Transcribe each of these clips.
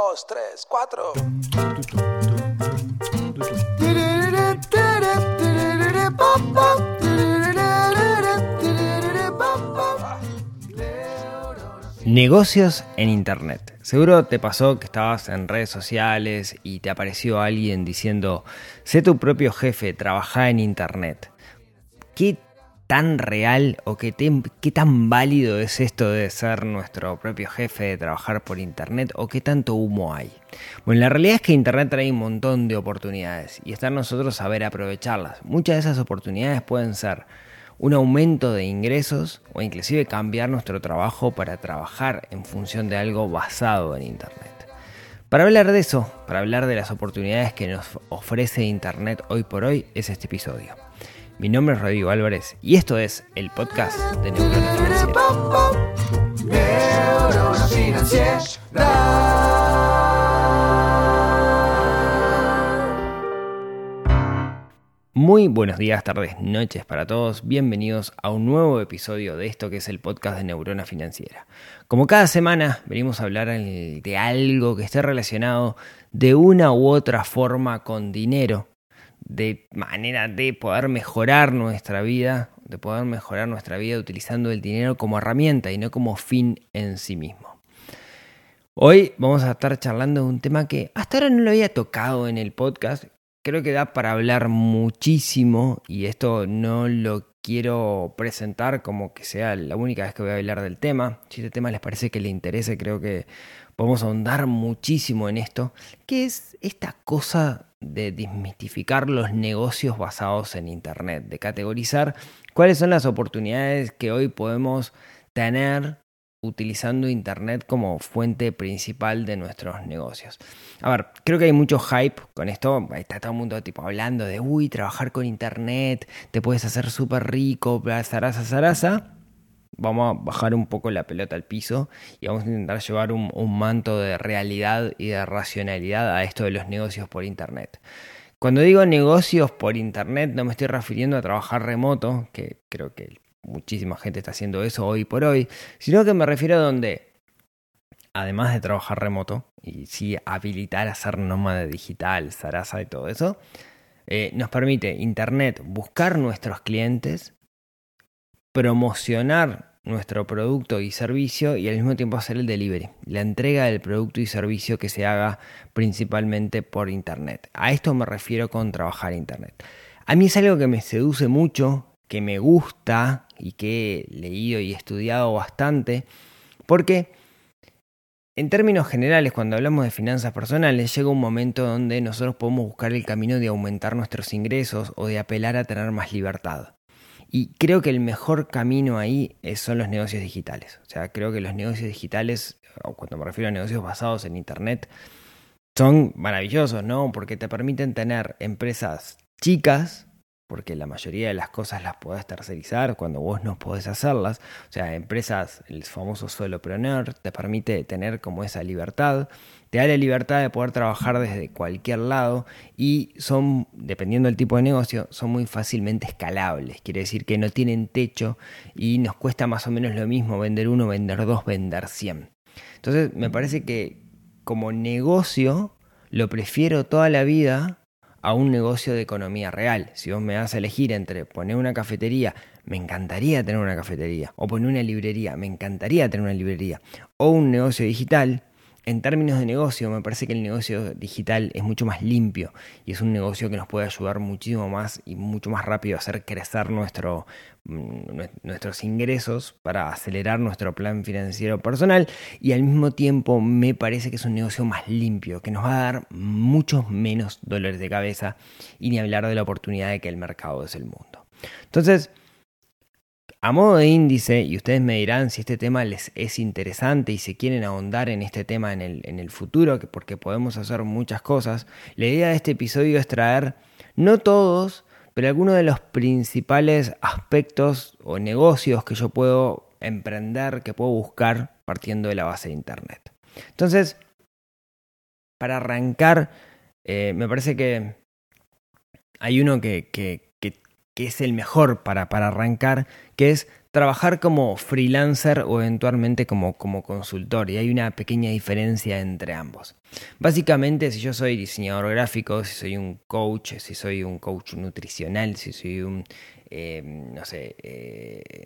dos, tres, cuatro. Negocios en Internet. Seguro te pasó que estabas en redes sociales y te apareció alguien diciendo, sé tu propio jefe, trabaja en Internet. ¿Qué tan real o qué, tan válido es esto de ser nuestro propio jefe, de trabajar por Internet o qué tanto humo hay? Bueno, la realidad es que Internet trae un montón de oportunidades y está nosotros saber aprovecharlas. Muchas de esas oportunidades pueden ser un aumento de ingresos o inclusive cambiar nuestro trabajo para trabajar en función de algo basado en Internet. Para hablar de eso, para hablar de las oportunidades que nos ofrece Internet hoy por hoy, es este episodio. Mi nombre es Rodrigo Álvarez y esto es el podcast de Neurona Muy buenos días, tardes, noches para todos. Bienvenidos a un nuevo episodio de esto que es el podcast de Neurona Financiera. Como cada semana venimos a hablar de algo que esté relacionado de una u otra forma con dinero, de manera de poder mejorar nuestra vida, de poder mejorar nuestra vida utilizando el dinero como herramienta y no como fin en sí mismo. Hoy vamos a estar charlando de un tema que hasta ahora no lo había tocado en el podcast, creo que da para hablar muchísimo y esto no lo quiero presentar como que sea la única vez que voy a hablar del tema. Si este tema les parece que le interese, creo que podemos ahondar muchísimo en esto, que es esta cosa de desmistificar los negocios basados en Internet, de categorizar cuáles son las oportunidades que hoy podemos tener utilizando Internet como fuente principal de nuestros negocios. A ver, creo que hay mucho hype con esto. Está todo el mundo tipo hablando de, uy, trabajar con Internet, te puedes hacer súper rico, zaraza, zaraza. Vamos a bajar un poco la pelota al piso y vamos a intentar llevar un, manto de realidad y de racionalidad a esto de los negocios por Internet. Cuando digo negocios por Internet no me estoy refiriendo a trabajar remoto, que creo que muchísima gente está haciendo eso hoy por hoy, sino que me refiero a donde, además de trabajar remoto y sí habilitar a ser nómada digital, Sarasa y todo eso, eh, nos permite Internet buscar nuestros clientes, promocionar nuestro producto y servicio y al mismo tiempo hacer el delivery, la entrega del producto y servicio que se haga principalmente por Internet. A esto me refiero con trabajar Internet. A mí es algo que me seduce mucho, que me gusta y que he leído y estudiado bastante, porque en términos generales, cuando hablamos de finanzas personales, llega un momento donde nosotros podemos buscar el camino de aumentar nuestros ingresos o de apelar a tener más libertad. Y creo que el mejor camino ahí son los negocios digitales. O sea, creo que los negocios digitales, o cuando me refiero a negocios basados en Internet, son maravillosos, ¿no? Porque te permiten tener empresas chicas porque la mayoría de las cosas las podés tercerizar cuando vos no podés hacerlas. O sea, empresas, el famoso solopreneur, te permite tener como esa libertad, te da la libertad de poder trabajar desde cualquier lado y son, dependiendo del tipo de negocio, son muy fácilmente escalables. Quiere decir que no tienen techo y nos cuesta más o menos lo mismo vender uno, vender dos, vender cien. Entonces, me parece que como negocio lo prefiero toda la vida a un negocio de economía real. Si vos me das a elegir entre poner una cafetería, me encantaría tener una cafetería, o poner una librería, me encantaría tener una librería, o un negocio digital, en términos de negocio, me parece que el negocio digital es mucho más limpio y es un negocio que nos puede ayudar muchísimo más y mucho más rápido a hacer crecer mm, nuestros ingresos para acelerar nuestro plan financiero personal y al mismo tiempo me parece que es un negocio más limpio, que nos va a dar muchos menos dolores de cabeza y ni hablar de la oportunidad de que el mercado es el mundo. Entonces, a modo de índice, y ustedes me dirán si este tema les es interesante y si quieren ahondar en este tema en el, en el futuro, porque podemos hacer muchas cosas, la idea de este episodio es traer, no todos, pero algunos de los principales aspectos o negocios que yo puedo emprender, que puedo buscar partiendo de la base de Internet. Entonces, para arrancar, eh, me parece que hay uno que, que, que es el mejor para, para arrancar, que es trabajar como freelancer o eventualmente como, como consultor y hay una pequeña diferencia entre ambos. Básicamente, si yo soy diseñador gráfico, si soy un coach, si soy un coach nutricional, si soy un, eh, no sé, eh,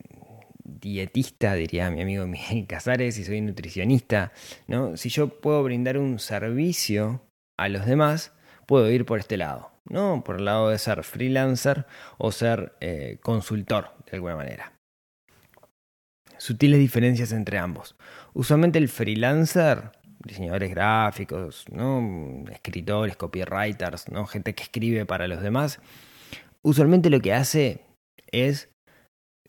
dietista, diría mi amigo Miguel Casares, si soy nutricionista, ¿no? Si yo puedo brindar un servicio a los demás, puedo ir por este lado, ¿no? Por el lado de ser freelancer o ser eh, consultor, de alguna manera sutiles diferencias entre ambos. Usualmente el freelancer, diseñadores gráficos, ¿no? escritores, copywriters, ¿no? gente que escribe para los demás, usualmente lo que hace es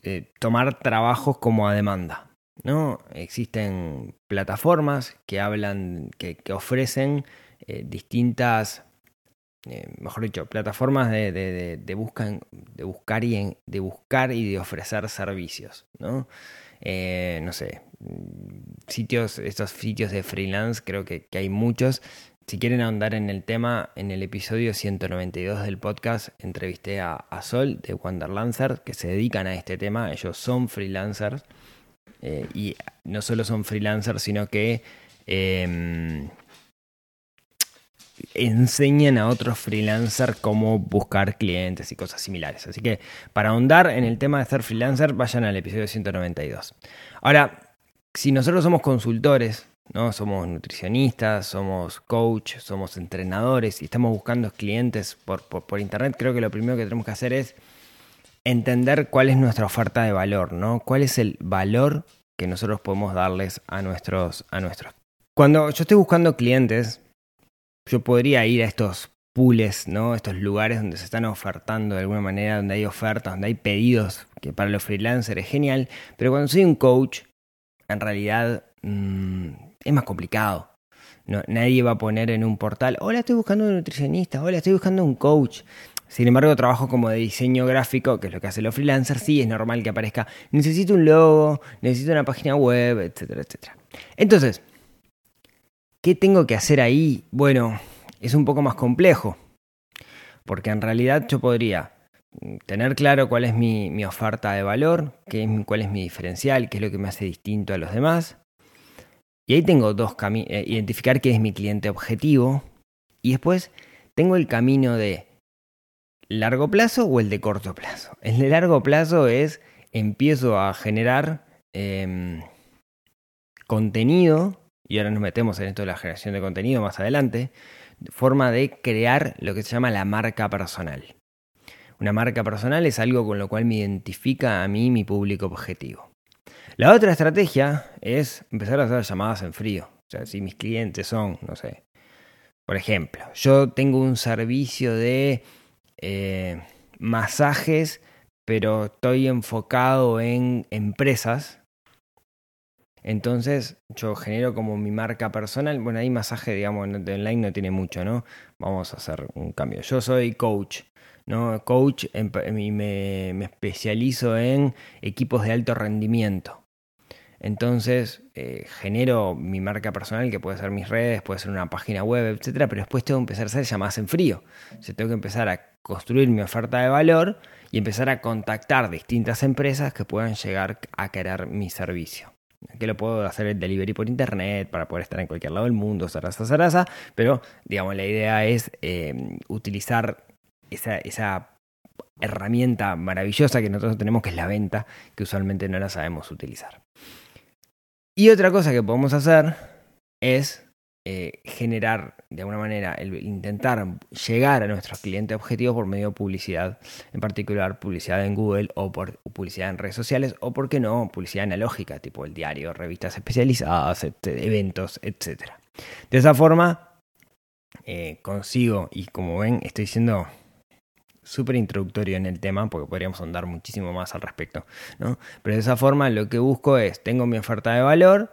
eh, tomar trabajos como a demanda. ¿no? Existen plataformas que hablan, que, ofrecen eh, distintas, eh, mejor dicho, plataformas de, de, buscan, de, buscar y de buscar y de ofrecer servicios. ¿no? Eh, no sé, sitios, estos sitios de freelance, creo que, hay muchos. Si quieren ahondar en el tema, en el episodio 192 del podcast entrevisté a, Sol de Wanderlancer, que se dedican a este tema. Ellos son freelancers eh, y no solo son freelancers, sino que enseñan a otros freelancers cómo buscar clientes y cosas similares. Así que para ahondar en el tema de ser freelancer, vayan al episodio 192. Ahora, si nosotros somos consultores, ¿no? Somos nutricionistas, somos coach, somos entrenadores y estamos buscando clientes por, por, internet, creo que lo primero que tenemos que hacer es entender cuál es nuestra oferta de valor, ¿no? ¿Cuál es el valor que nosotros podemos darles a nuestros, a nuestros. Cuando yo estoy buscando clientes, yo podría ir a estos pools, ¿no? Estos lugares donde se están ofertando de alguna manera, donde hay ofertas, donde hay pedidos, que para los freelancers es genial, pero cuando soy un coach, en realidad mm, es más complicado. No, nadie va a poner en un portal, hola, estoy buscando un nutricionista, hola, estoy buscando un coach. Sin embargo, trabajo como de diseño gráfico, que es lo que hacen los freelancers, sí es normal que aparezca, necesito un logo, necesito una página web, etcétera, etcétera. Entonces, ¿Qué tengo que hacer ahí? Bueno, es un poco más complejo, porque en realidad yo podría tener claro cuál es mi, oferta de valor, qué es, cuál es mi diferencial, qué es lo que me hace distinto a los demás. Y ahí tengo dos caminos, eh, identificar qué es mi cliente objetivo y después tengo el camino de largo plazo o el de corto plazo. El de largo plazo es empiezo a generar em, contenido y ahora nos metemos en esto de la generación de contenido más adelante, forma de crear lo que se llama la marca personal. Una marca personal es algo con lo cual me identifica a mí mi público objetivo. La otra estrategia es empezar a hacer llamadas en frío. O sea, si mis clientes son, no sé, por ejemplo, yo tengo un servicio de eh, masajes, pero estoy enfocado en empresas, entonces yo genero como mi marca personal. Bueno, ahí masaje, digamos, online no tiene mucho, ¿no? Vamos a hacer un cambio. Yo soy coach, ¿no? Coach y me, especializo en equipos de alto rendimiento. Entonces eh, genero mi marca personal, que puede ser mis redes, puede ser una página web, etcétera, pero después tengo que empezar a hacer llamadas en frío. O sea, tengo que empezar a construir mi oferta de valor y empezar a contactar distintas empresas que puedan llegar a querer mi servicio que lo puedo hacer el delivery por internet para poder estar en cualquier lado del mundo, zaraza, zaraza, pero digamos, la idea es em, utilizar esa, esa herramienta maravillosa que nosotros tenemos, que es la venta, que usualmente no la sabemos utilizar. Y otra cosa que podemos hacer es eh, generar de alguna manera, el intentar llegar a nuestros clientes objetivos por medio de publicidad, en particular publicidad en Google o por publicidad en redes sociales o, por qué no, publicidad analógica, tipo el diario, revistas especializadas, eventos, etc. De esa forma, eh, consigo, y como ven, estoy siendo súper introductorio en el tema porque podríamos andar muchísimo más al respecto, ¿no? Pero de esa forma lo que busco es, tengo mi oferta de valor,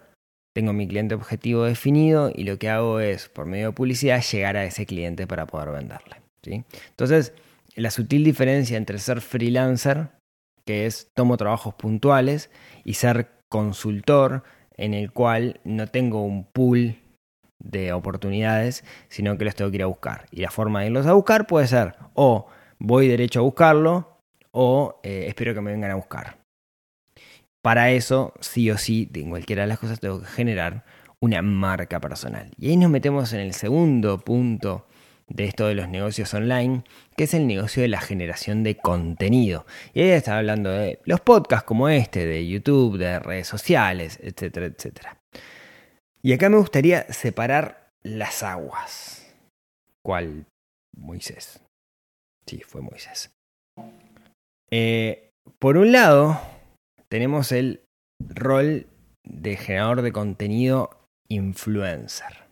tengo mi cliente objetivo definido y lo que hago es, por medio de publicidad, llegar a ese cliente para poder venderle. ¿sí? Entonces, la sutil diferencia entre ser freelancer, que es tomo trabajos puntuales, y ser consultor, en el cual no tengo un pool de oportunidades, sino que los tengo que ir a buscar. Y la forma de irlos a buscar puede ser o voy derecho a buscarlo o eh, espero que me vengan a buscar. Para eso, sí o sí, en cualquiera de las cosas tengo que generar una marca personal. Y ahí nos metemos en el segundo punto de esto de los negocios online, que es el negocio de la generación de contenido. Y ahí está hablando de los podcasts como este, de YouTube, de redes sociales, etcétera, etcétera. Y acá me gustaría separar las aguas. ¿Cuál? Moisés. Sí, fue Moisés. Eh, por un lado, tenemos el rol de generador de contenido influencer.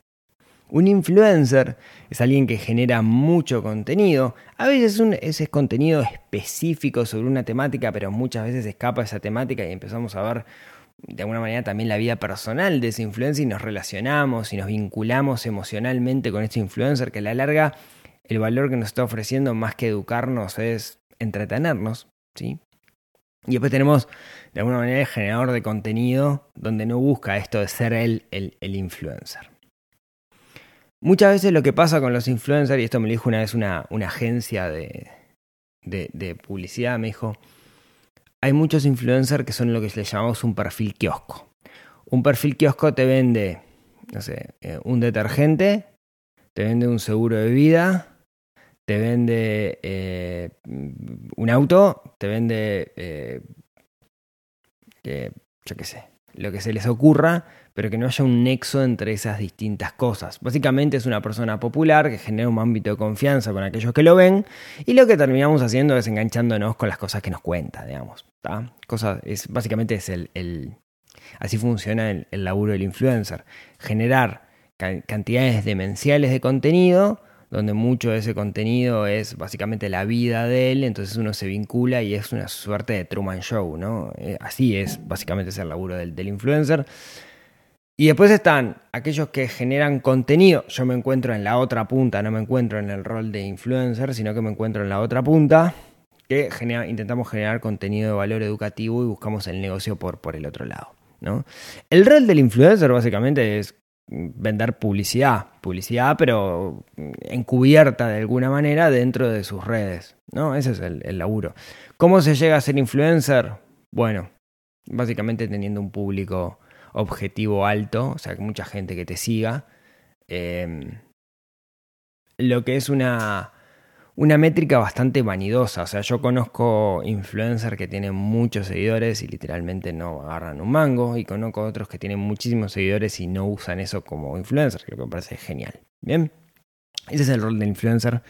Un influencer es alguien que genera mucho contenido. A veces ese es contenido específico sobre una temática, pero muchas veces escapa esa temática y empezamos a ver de alguna manera también la vida personal de ese influencer y nos relacionamos y nos vinculamos emocionalmente con este influencer que a la larga el valor que nos está ofreciendo más que educarnos es entretenernos, ¿sí? Y después tenemos de alguna manera el generador de contenido donde no busca esto de ser el, el influencer. Muchas veces lo que pasa con los influencers, y esto me lo dijo una vez una, agencia de, de, publicidad, me dijo, hay muchos influencers que son lo que le llamamos un perfil kiosco. Un perfil kiosco te vende, no sé, eh, un detergente, te vende un seguro de vida, te vende eh, un auto, te vende, eh, yo qué sé, lo que se les ocurra, pero que no haya un nexo entre esas distintas cosas. Básicamente es una persona popular que genera un ámbito de confianza con aquellos que lo ven y lo que terminamos haciendo es enganchándonos con las cosas que nos cuenta, digamos. Cosa, es, básicamente es el, así funciona el laburo del influencer. Generar cantidades demenciales de contenido donde mucho de ese contenido es básicamente la vida de él, entonces uno se vincula y es una suerte de Truman Show, ¿no? Eh, así es básicamente ese laburo del, del influencer. Y después están aquellos que generan contenido. Yo me encuentro en la otra punta, no me encuentro en el rol de influencer, sino que me encuentro en la otra punta, que intentamos generar contenido de valor educativo y buscamos el negocio por, por el otro lado. ¿no? El rol del influencer básicamente es vender publicidad, publicidad pero encubierta de alguna manera dentro de sus redes, ¿no? Ese es el, laburo. ¿Cómo se llega a ser influencer? Bueno, básicamente teniendo un público objetivo alto, o sea, que mucha gente que te siga. Em, lo que es una una métrica bastante vanidosa. O sea, yo conozco influencers que tienen muchos seguidores y literalmente no agarran un mango. Y conozco otros que tienen muchísimos seguidores y no usan eso como influencer, que me parece genial. Bien, ese es el rol del influencer.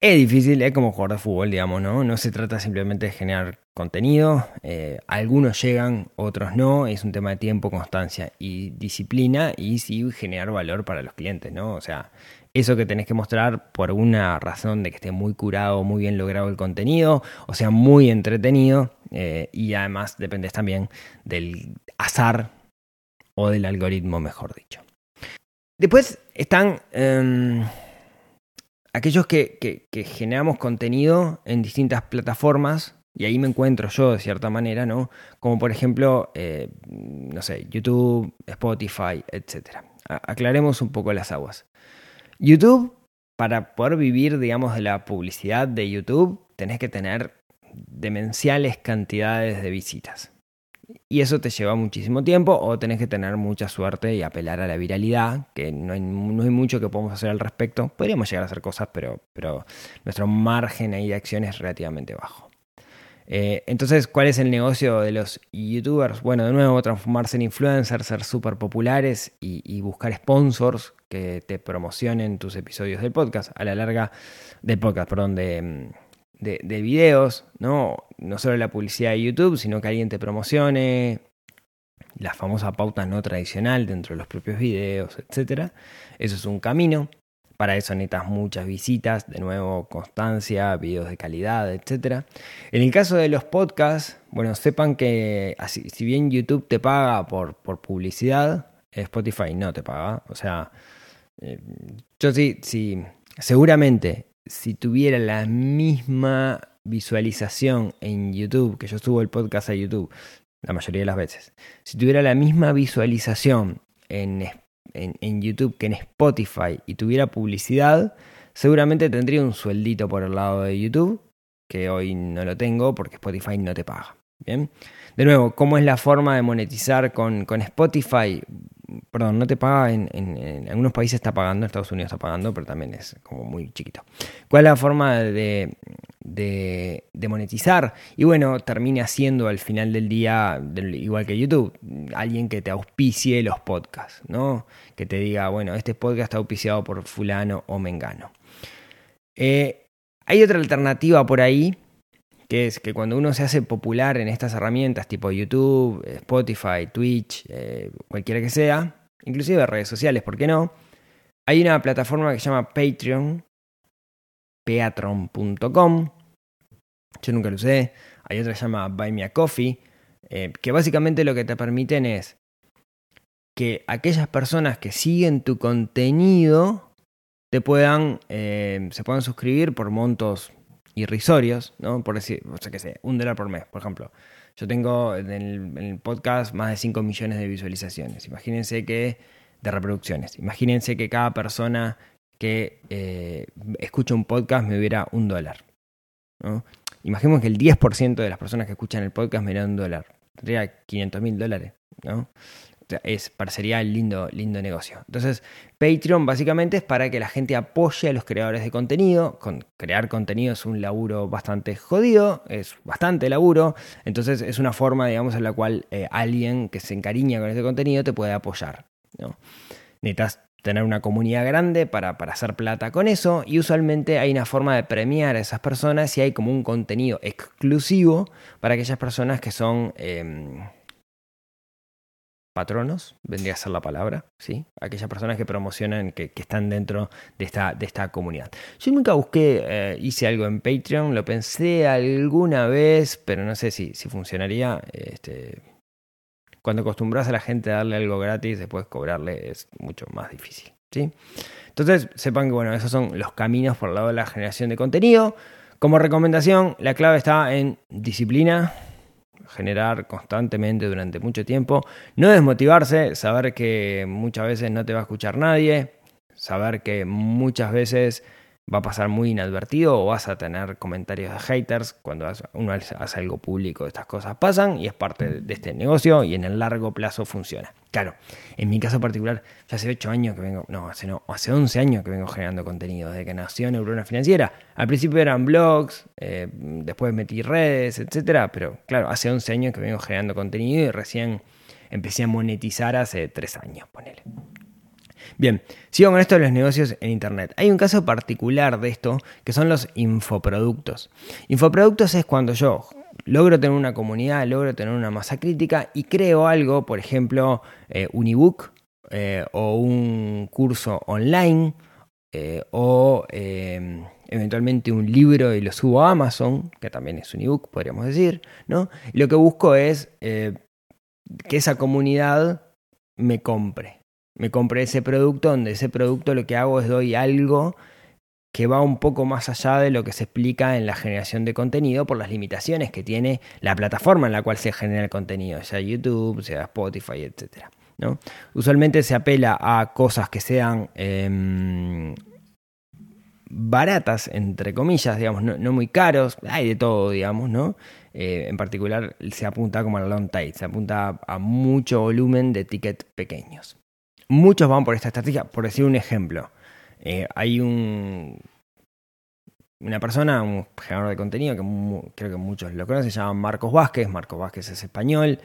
Es difícil, es como jugar de fútbol, digamos, ¿no? No se trata simplemente de generar contenido. Eh, algunos llegan, otros no. Es un tema de tiempo, constancia y disciplina y sí generar valor para los clientes, ¿no? O sea, eso que tenés que mostrar por una razón de que esté muy curado, muy bien logrado el contenido, o sea, muy entretenido, eh, y además dependes también del azar o del algoritmo, mejor dicho. Después están em, aquellos que, generamos contenido en distintas plataformas, y ahí me encuentro yo de cierta manera, ¿no? Como por ejemplo, eh, no sé, YouTube, Spotify, etc. aclaremos un poco las aguas. YouTube, para poder vivir, digamos, de la publicidad de YouTube, tenés que tener demenciales cantidades de visitas. Y eso te lleva muchísimo tiempo o tenés que tener mucha suerte y apelar a la viralidad, que no hay, mucho que podemos hacer al respecto. Podríamos llegar a hacer cosas, pero, pero nuestro margen ahí de acción es relativamente bajo. Eh, entonces, ¿cuál es el negocio de los youtubers? Bueno, de nuevo, transformarse en influencers, ser súper populares y, buscar sponsors que te promocionen tus episodios del podcast, a la larga, del podcast, perdón, de, de, videos, ¿no? No solo la publicidad de YouTube, sino que alguien te promocione, la famosa pauta no tradicional dentro de los propios videos, etc. Eso es un camino. Para eso necesitas muchas visitas, de nuevo constancia, videos de calidad, etc. En el caso de los podcasts, bueno, sepan que si bien YouTube te paga por, por publicidad, Spotify no te paga. O sea, eh, yo sí, sí, seguramente si tuviera la misma visualización en YouTube, que yo subo el podcast a YouTube la mayoría de las veces, si tuviera la misma visualización en Spotify, en, YouTube que en Spotify y tuviera publicidad, seguramente tendría un sueldito por el lado de YouTube, que hoy no lo tengo porque Spotify no te paga. Bien. De nuevo, ¿cómo es la forma de monetizar con, Spotify? Perdón, no te paga, en, en, algunos países está pagando, en Estados Unidos está pagando, pero también es como muy chiquito. ¿Cuál es la forma de, de, monetizar? Y bueno, termina siendo al final del día, igual que YouTube, alguien que te auspicie los podcasts, ¿no? Que te diga, bueno, este podcast está auspiciado por fulano o mengano. Eh, hay otra alternativa por ahí que es que cuando uno se hace popular en estas herramientas tipo YouTube, Spotify, Twitch, eh, cualquiera que sea, inclusive redes sociales, ¿por qué no? Hay una plataforma que se llama Patreon, patreon.com, yo nunca lo usé, hay otra que se llama Buy Me a Coffee, eh, que básicamente lo que te permiten es que aquellas personas que siguen tu contenido te puedan, eh, se puedan suscribir por montos irrisorios, ¿no? Por decir, o sea, que sé, un dólar por mes, por ejemplo. Yo tengo en el, podcast más de 5 millones de visualizaciones. Imagínense que, de reproducciones. Imagínense que cada persona que eh, escucha un podcast me hubiera un dólar. ¿no? Imaginemos que el 10% de las personas que escuchan el podcast me hubiera un dólar. Tendría 500 mil dólares. ¿no? Es, parecería lindo, lindo negocio. Entonces, Patreon básicamente es para que la gente apoye a los creadores de contenido. Con, crear contenido es un laburo bastante jodido, es bastante laburo. Entonces, es una forma, digamos, en la cual eh, alguien que se encariña con este contenido te puede apoyar. ¿no? Necesitas tener una comunidad grande para, para, hacer plata con eso y usualmente hay una forma de premiar a esas personas y hay como un contenido exclusivo para aquellas personas que son... Em, patronos, vendría a ser la palabra, ¿sí? Aquellas personas que promocionan, que, están dentro de esta, de esta comunidad. Yo nunca busqué, eh, hice algo en Patreon, lo pensé alguna vez, pero no sé si, si funcionaría. Este, cuando acostumbras a la gente a darle algo gratis, después cobrarle es mucho más difícil, ¿sí? Entonces, sepan que, bueno, esos son los caminos por el lado de la generación de contenido. Como recomendación, la clave está en disciplina, generar constantemente durante mucho tiempo. No desmotivarse, saber que muchas veces no te va a escuchar nadie, saber que muchas veces va a pasar muy inadvertido o vas a tener comentarios de haters cuando uno hace algo público. Estas cosas pasan y es parte de este negocio y en el largo plazo funciona. Claro, en mi caso particular, ya hace 8 años que vengo, no, hace no, hace 11 años que vengo generando contenido, desde que nació Neurona Financiera. Al principio eran blogs, eh, después metí redes, etcétera, pero claro, hace 11 años que vengo generando contenido y recién empecé a monetizar hace 3 años, ponele. Bien, sigo con esto de los negocios en Internet. Hay un caso particular de esto que son los infoproductos. Infoproductos es cuando yo logro tener una comunidad, logro tener una masa crítica y creo algo, por ejemplo, eh, un ebook eh, o un curso online eh, o eventualmente un libro y lo subo a Amazon, que también es un ebook, podríamos decir, ¿no? lo que busco es que esa comunidad me compre, me compré ese producto, donde ese producto lo que hago es doy algo que va un poco más allá de lo que se explica en la generación de contenido por las limitaciones que tiene la plataforma en la cual se genera el contenido, sea YouTube, sea Spotify, etc. ¿no? Usualmente se apela a cosas que sean em, baratas, entre comillas, digamos, no, muy caros, hay de todo, digamos, ¿no? Eh, en particular se apunta como al long tail, se apunta a mucho volumen de tickets pequeños. Muchos van por esta estrategia. Por decir un ejemplo, eh, hay un, una persona, un generador de contenido que creo que muchos lo conocen, se llama Marcos Vázquez. Marcos Vázquez es español,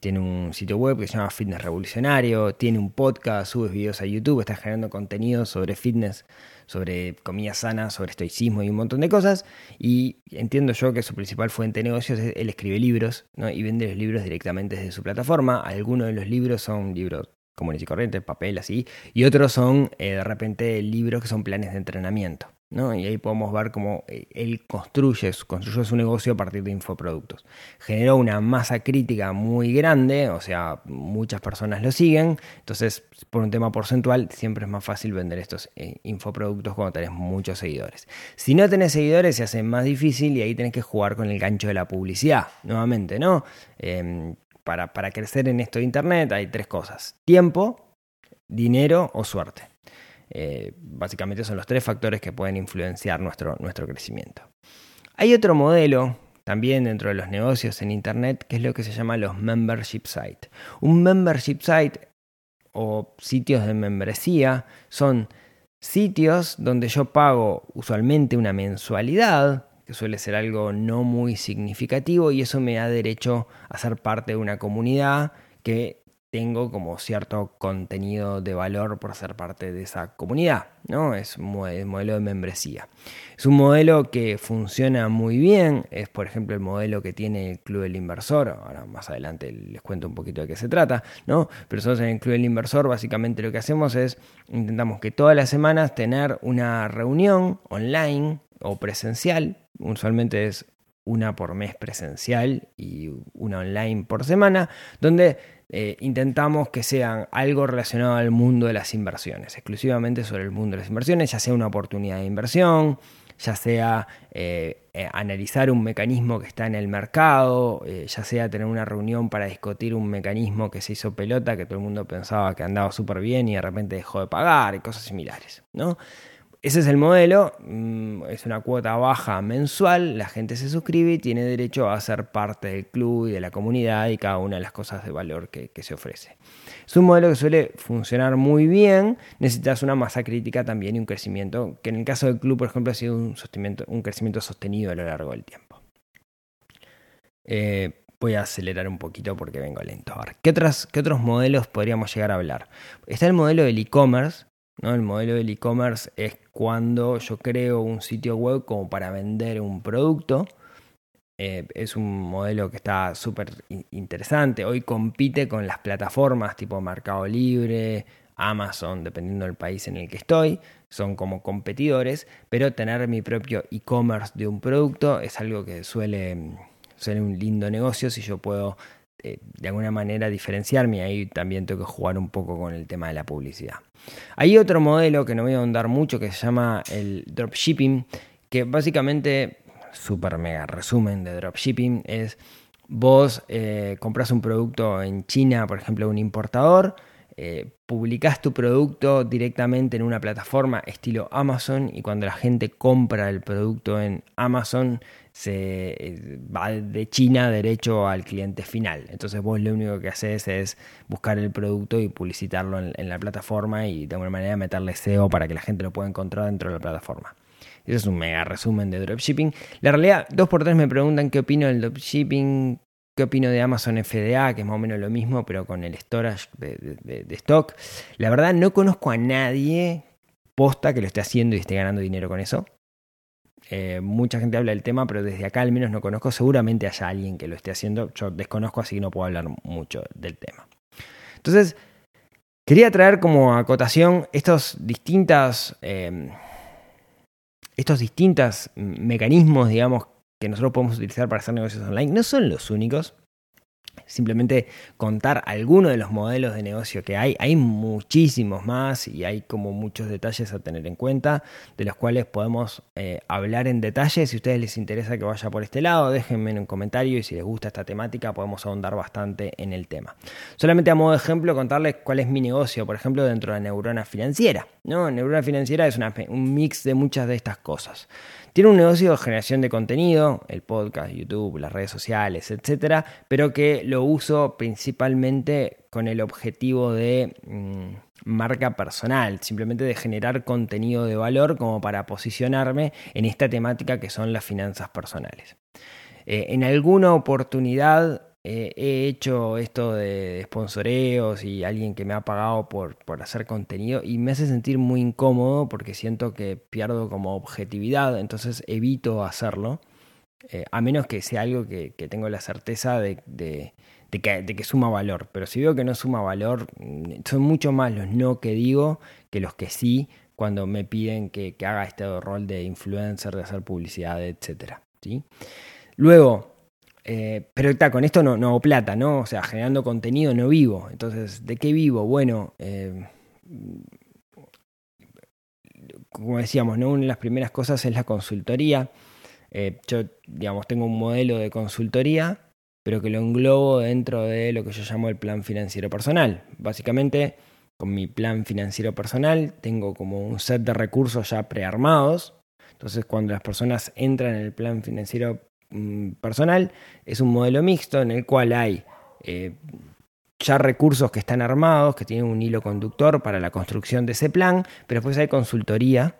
tiene un sitio web que se llama Fitness Revolucionario, tiene un podcast, sube videos a YouTube, está generando contenido sobre fitness, sobre comida sana, sobre estoicismo y un montón de cosas. Y entiendo yo que su principal fuente de negocios es él escribe libros ¿no? y vende los libros directamente desde su plataforma. Algunos de los libros son libros comunes y corrientes, papel, así, y otros son eh, de repente libros que son planes de entrenamiento. ¿no? Y ahí podemos ver cómo eh, él construye, construye su negocio a partir de infoproductos. Generó una masa crítica muy grande, o sea, muchas personas lo siguen, entonces por un tema porcentual siempre es más fácil vender estos eh, infoproductos cuando tenés muchos seguidores. Si no tenés seguidores se hace más difícil y ahí tenés que jugar con el gancho de la publicidad, nuevamente, ¿no? Em, para, crecer en esto de Internet hay tres cosas. Tiempo, dinero o suerte. Eh, básicamente son los tres factores que pueden influenciar nuestro, nuestro crecimiento. Hay otro modelo también dentro de los negocios en Internet, que es lo que se llama los membership site. Un membership site o sitios de membresía son sitios donde yo pago usualmente una mensualidad, suele ser algo no muy significativo, y eso me da derecho a ser parte de una comunidad que tengo como cierto contenido de valor por ser parte de esa comunidad, ¿no? Es un modelo de membresía. Es un modelo que funciona muy bien, es por ejemplo el modelo que tiene el Club del Inversor, ahora más adelante les cuento un poquito de qué se trata, ¿no? Pero en el Club del Inversor básicamente lo que hacemos es intentamos que todas las semanas tener una reunión online o presencial, usualmente es una por mes presencial y una online por semana, donde eh, intentamos que sean algo relacionado al mundo de las inversiones, exclusivamente sobre el mundo de las inversiones, ya sea una oportunidad de inversión, ya sea eh, eh, analizar un mecanismo que está en el mercado, ya sea tener una reunión para discutir un mecanismo que se hizo pelota, que todo el mundo pensaba que andaba súper bien y de repente dejó de pagar y cosas similares. ¿no? Ese es el modelo, mm, es una cuota baja mensual, la gente se suscribe y tiene derecho a ser parte del club y de la comunidad y cada una de las cosas de valor que, se ofrece. Es un modelo que suele funcionar muy bien, necesitas una masa crítica también y un crecimiento, que en el caso del club, por ejemplo, ha sido un, crecimiento sostenido a lo largo del tiempo. Eh, voy a acelerar un poquito porque vengo lento. A ¿qué, ¿qué otros modelos podríamos llegar a hablar? Está el modelo del e-commerce, ¿no? El modelo del e-commerce es cuando yo creo un sitio web como para vender un producto. Eh, es un modelo que está súper interesante. Hoy compite con las plataformas tipo Mercado Libre, Amazon, dependiendo del país en el que estoy. Son como competidores, pero tener mi propio e-commerce de un producto es algo que suele ser un lindo negocio si yo puedo eh, de alguna manera diferenciarme. Ahí también tengo que jugar un poco con el tema de la publicidad. Hay otro modelo que no voy a ahondar mucho que se llama el dropshipping, que básicamente, super mega resumen de dropshipping, es vos eh, compras un producto en China, por ejemplo, un importador, eh, publicás tu producto directamente en una plataforma estilo Amazon y cuando la gente compra el producto en Amazon se eh, va de China derecho al cliente final. Entonces vos lo único que haces es buscar el producto y publicitarlo en, la plataforma y de alguna manera meterle SEO para que la gente lo pueda encontrar dentro de la plataforma. Eso es un mega resumen de dropshipping. La realidad, dos por tres me preguntan qué opino del dropshipping, qué opino de Amazon FDA, que es más o menos lo mismo, pero con el storage de, de stock. La verdad, no conozco a nadie posta que lo esté haciendo y esté ganando dinero con eso. Eh, mucha gente habla del tema, pero desde acá al menos no conozco. Seguramente haya alguien que lo esté haciendo. Yo desconozco, así que no puedo hablar mucho del tema. Entonces, quería traer como acotación estos. Eh, estos distintos mecanismos, digamos, que nosotros podemos utilizar para hacer negocios online. No son los únicos simplemente contar algunos de los modelos de negocio que hay. Hay muchísimos más y hay como muchos detalles a tener en cuenta, de los cuales podemos eh, hablar en detalle. Si a ustedes les interesa que vaya por este lado, déjenme en un comentario y si les gusta esta temática podemos ahondar bastante en el tema. Solamente a modo de ejemplo contarles cuál es mi negocio, por ejemplo, dentro de Neurona Financiera. ¿no? Neurona Financiera es un mix de muchas de estas cosas. Tiene un negocio de generación de contenido, el podcast, YouTube, las redes sociales, etcétera, pero que lo uso principalmente con el objetivo de mm, marca personal, simplemente de generar contenido de valor como para posicionarme en esta temática que son las finanzas personales. Eh, en alguna oportunidad eh, he hecho esto de, sponsoreos y alguien que me ha pagado por, hacer contenido y me hace sentir muy incómodo porque siento que pierdo como objetividad, entonces evito hacerlo, eh, a menos que sea algo que, tengo la certeza de, que, suma valor. Pero si veo que no suma valor, mm, son mucho más los no que digo que los que sí cuando me piden que, haga este rol de influencer, de hacer publicidad, etc. ¿sí? Luego, eh, pero está, con esto no, no hago plata, ¿no? O sea, generando contenido no vivo. Entonces, ¿de qué vivo? Bueno, eh, como decíamos. Una de las primeras cosas es la consultoría. Eh, yo, digamos, tengo un modelo de consultoría, pero que lo englobo dentro de lo que yo llamo el plan financiero personal. Básicamente, con mi plan financiero personal tengo como un set de recursos ya prearmados. Entonces, cuando las personas entran en el plan financiero personal es un modelo mixto en el cual hay eh, ya recursos que están armados, que tienen un hilo conductor para la construcción de ese plan, pero después hay consultoría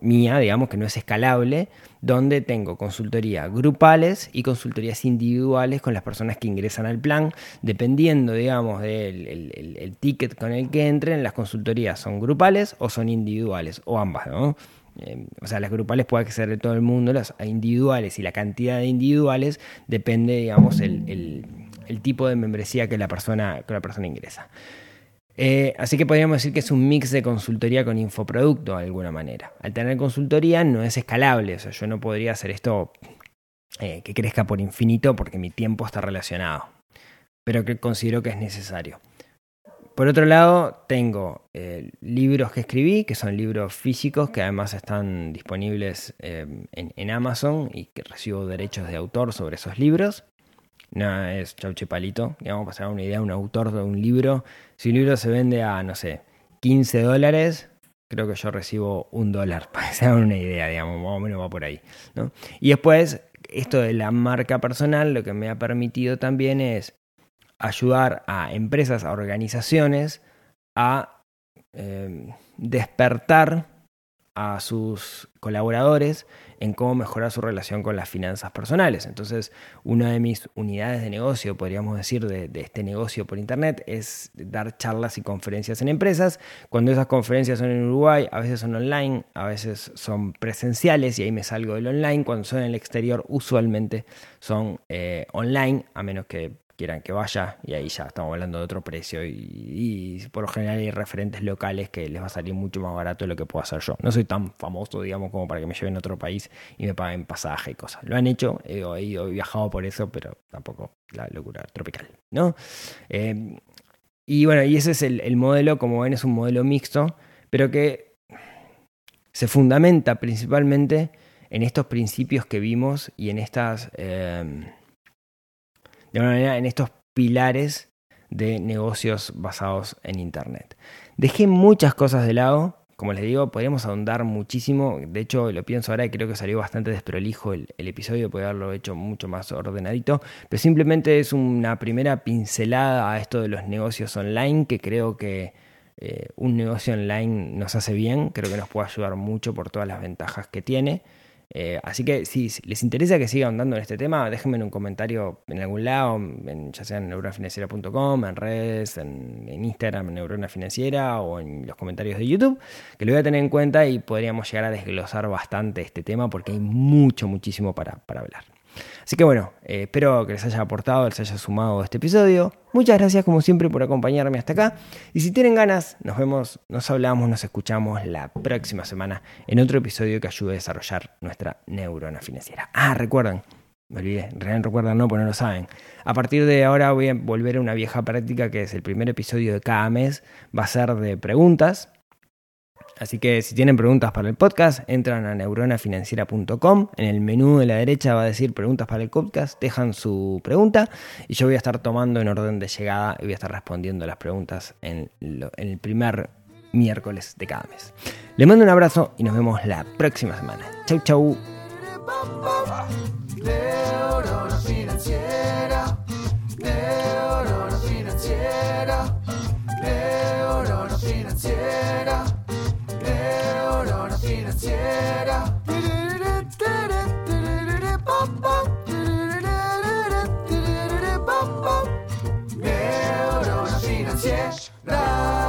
mía, digamos que no es escalable, donde tengo consultoría grupales y consultorías individuales con las personas que ingresan al plan, dependiendo, digamos, del el, ticket con el que entren, las consultorías son grupales o son individuales, o ambas, ¿no? Eh, o sea, las grupales puede ser de todo el mundo, las individuales y la cantidad de individuales depende, digamos, el, el tipo de membresía que la persona, que la persona ingresa. Eh, así que podríamos decir que es un mix de consultoría con infoproducto de alguna manera. Al tener consultoría no es escalable, o sea, yo no podría hacer esto eh, que crezca por infinito porque mi tiempo está relacionado, pero que considero que es necesario. Por otro lado, tengo eh, libros que escribí, que son libros físicos, que además están disponibles en, en Amazon y que recibo derechos de autor sobre esos libros no es chauche palito. Digamos, para una idea, un autor de un libro, si un libro se vende a, no sé, 15 dólares, creo que yo recibo un dólar, para que se hagan una idea, digamos, más o menos va por ahí. ¿no? Y después, esto de la marca personal, lo que me ha permitido también es ayudar a empresas, a organizaciones, a eh, despertar a sus colaboradores en cómo mejorar su relación con las finanzas personales. Entonces, una de mis unidades de negocio, podríamos decir, de, este negocio por Internet, es dar charlas y conferencias en empresas. Cuando esas conferencias son en Uruguay, a veces son online, a veces son presenciales y ahí me salgo del online. Cuando son en el exterior, usualmente son eh, online, a menos que quieran que vaya y ahí ya estamos hablando de otro precio y, por lo general hay referentes locales que les va a salir mucho más barato de lo que puedo hacer yo. No soy tan famoso, digamos, como para que me lleven a otro país y me paguen pasaje y cosas. Lo han hecho, he, he viajado por eso, pero tampoco la locura tropical, ¿no? Eh, y bueno, y ese es el, modelo, como ven, es un modelo mixto, pero que se fundamenta principalmente en estos principios que vimos y en estas... Eh, de una manera en estos pilares de negocios basados en Internet. Dejé muchas cosas de lado, como les digo, podríamos ahondar muchísimo. De hecho, lo pienso ahora y creo que salió bastante desprolijo el, episodio, podría haberlo hecho mucho más ordenadito. Pero simplemente es una primera pincelada a esto de los negocios online, que creo que eh, un negocio online nos hace bien, creo que nos puede ayudar mucho por todas las ventajas que tiene. Eh, así que si les interesa que siga andando en este tema, déjenme un comentario en algún lado, ya sea en neuronafinanciera.com, en redes, en, Instagram, en Neurona Financiera o en los comentarios de YouTube, que lo voy a tener en cuenta y podríamos llegar a desglosar bastante este tema porque hay mucho, muchísimo para hablar. Así que bueno, eh, espero que les haya aportado, les haya sumado este episodio. Muchas gracias como siempre por acompañarme hasta acá. Y si tienen ganas, nos vemos, nos hablamos, nos escuchamos la próxima semana en otro episodio que ayude a desarrollar nuestra neurona financiera. Ah, recuerden, me olvidé, realmente recuerdan, no, porque no lo saben. A partir de ahora voy a volver a una vieja práctica que es el primer episodio de cada mes, va a ser de preguntas Así que si tienen preguntas para el podcast, entran a neuronafinanciera.com. En el menú de la derecha va a decir preguntas para el podcast, dejan su pregunta y yo voy a estar tomando en orden de llegada y voy a estar respondiendo las preguntas en, el primer miércoles de cada mes. Les mando un abrazo y nos vemos la próxima semana. Chau, chau. tercera. Neurona financiera.